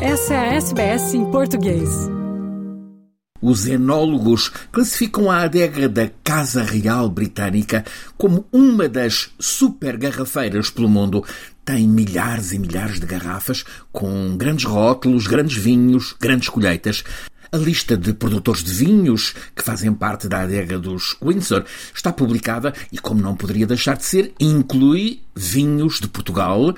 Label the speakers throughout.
Speaker 1: Essa é a SBS em português.
Speaker 2: Os enólogos classificam a adega da Casa Real Britânica como uma das super garrafeiras pelo mundo. Tem milhares e milhares de garrafas com grandes rótulos, grandes vinhos, grandes colheitas. A lista de produtores de vinhos que fazem parte da adega dos Windsor está publicada e, como não poderia deixar de ser, inclui vinhos de Portugal,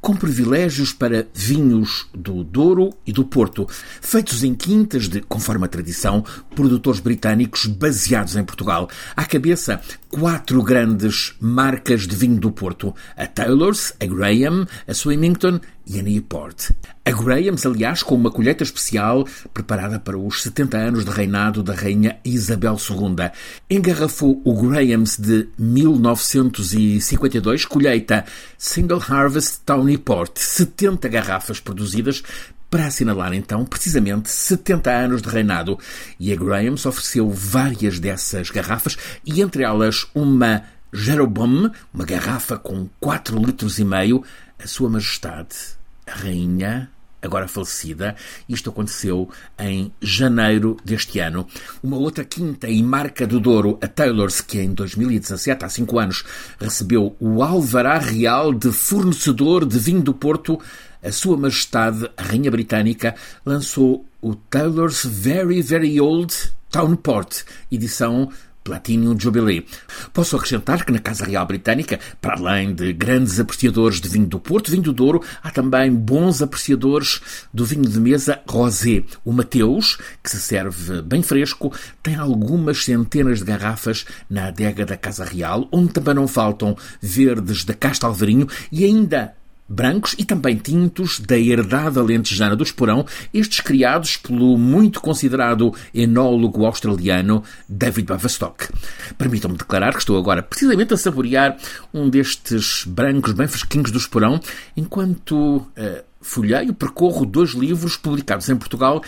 Speaker 2: com privilégios para vinhos do Douro e do Porto, feitos em quintas de, conforme a tradição, produtores britânicos baseados em Portugal. À cabeça, quatro grandes marcas de vinho do Porto: a Taylor's, a Graham, a Swimmington e a Newport. A Grahams, aliás, com uma colheita especial preparada para os 70 anos de reinado da Rainha Isabel II. Engarrafou o Grahams de 1952, colheita Single Harvest Tawny Port, 70 garrafas produzidas para assinalar então precisamente 70 anos de reinado. E a Grahams ofereceu várias dessas garrafas e entre elas uma Jeroboam, uma garrafa com 4 litros e meio, a Sua Majestade rainha agora falecida. Isto aconteceu em janeiro deste ano. Uma outra quinta e marca do Douro, a Taylor's, que em 2017, há cinco anos, recebeu o Alvará Real de fornecedor de vinho do Porto, a Sua Majestade, a Rainha Britânica, lançou o Taylor's Very Very Old Town Port, edição Platinum Jubilee. Posso acrescentar que na Casa Real Britânica, para além de grandes apreciadores de vinho do Porto, vinho do Douro, há também bons apreciadores do vinho de mesa rosé. O Mateus, que se serve bem fresco, tem algumas centenas de garrafas na adega da Casa Real, onde também não faltam verdes da Casta Alvarinho e ainda brancos e também tintos da herdade alentejana do Esporão, estes criados pelo muito considerado enólogo australiano David Bavastock. Permitam-me declarar que estou agora precisamente a saborear um destes brancos bem fresquinhos do Esporão, enquanto uh, folheio, percorro dois livros publicados em Portugal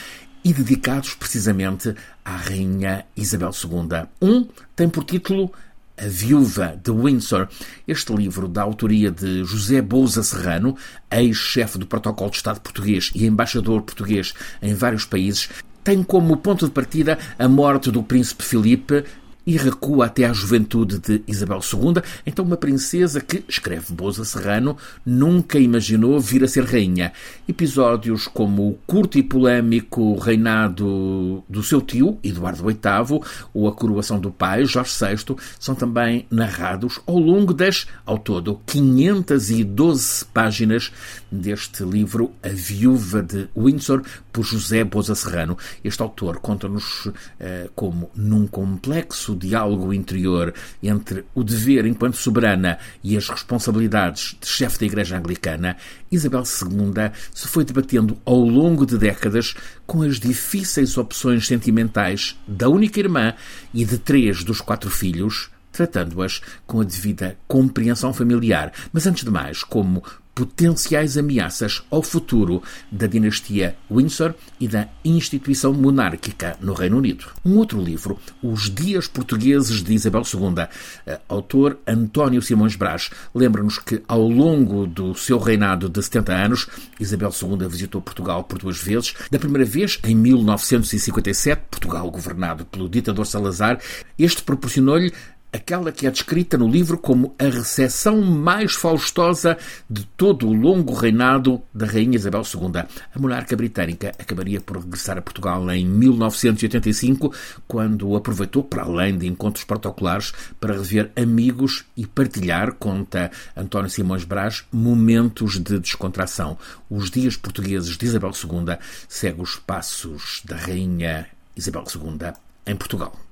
Speaker 2: e dedicados precisamente à Rainha Isabel II. Um tem por título a Viúva de Windsor. Este livro, da autoria de José Bouza Serrano, ex-chefe do Protocolo de Estado português e embaixador português em vários países, tem como ponto de partida a morte do príncipe Filipe e recua até à juventude de Isabel II, então uma princesa que, escreve Boza Serrano, nunca imaginou vir a ser rainha. Episódios como o curto e polémico reinado do seu tio, Eduardo VIII, ou a coroação do pai, Jorge VI, são também narrados ao longo das, ao todo, 512 páginas deste livro A Viúva de Windsor, por José Boza Serrano. Este autor conta-nos eh, como, num complexo o diálogo interior entre o dever enquanto soberana e as responsabilidades de chefe da Igreja Anglicana, Isabel II se foi debatendo ao longo de décadas com as difíceis opções sentimentais da única irmã e de três dos quatro filhos, tratando-as com a devida compreensão familiar, mas antes de mais como potenciais ameaças ao futuro da dinastia Windsor e da instituição monárquica no Reino Unido. Um outro livro, Os Dias Portugueses de Isabel II, eh, autor António Simões Brás, lembra-nos que ao longo do seu reinado de 70 anos, Isabel II visitou Portugal por duas vezes. Da primeira vez, em 1957, Portugal governado pelo ditador Salazar, este proporcionou-lhe aquela que é descrita no livro como a recepção mais faustosa de todo o longo reinado da Rainha Isabel II. A monarca britânica acabaria por regressar a Portugal em 1985, quando aproveitou, para além de encontros protocolares, para rever amigos e partilhar, conta António Simões Brás, momentos de descontração. Os dias portugueses de Isabel II seguem os passos da Rainha Isabel II em Portugal.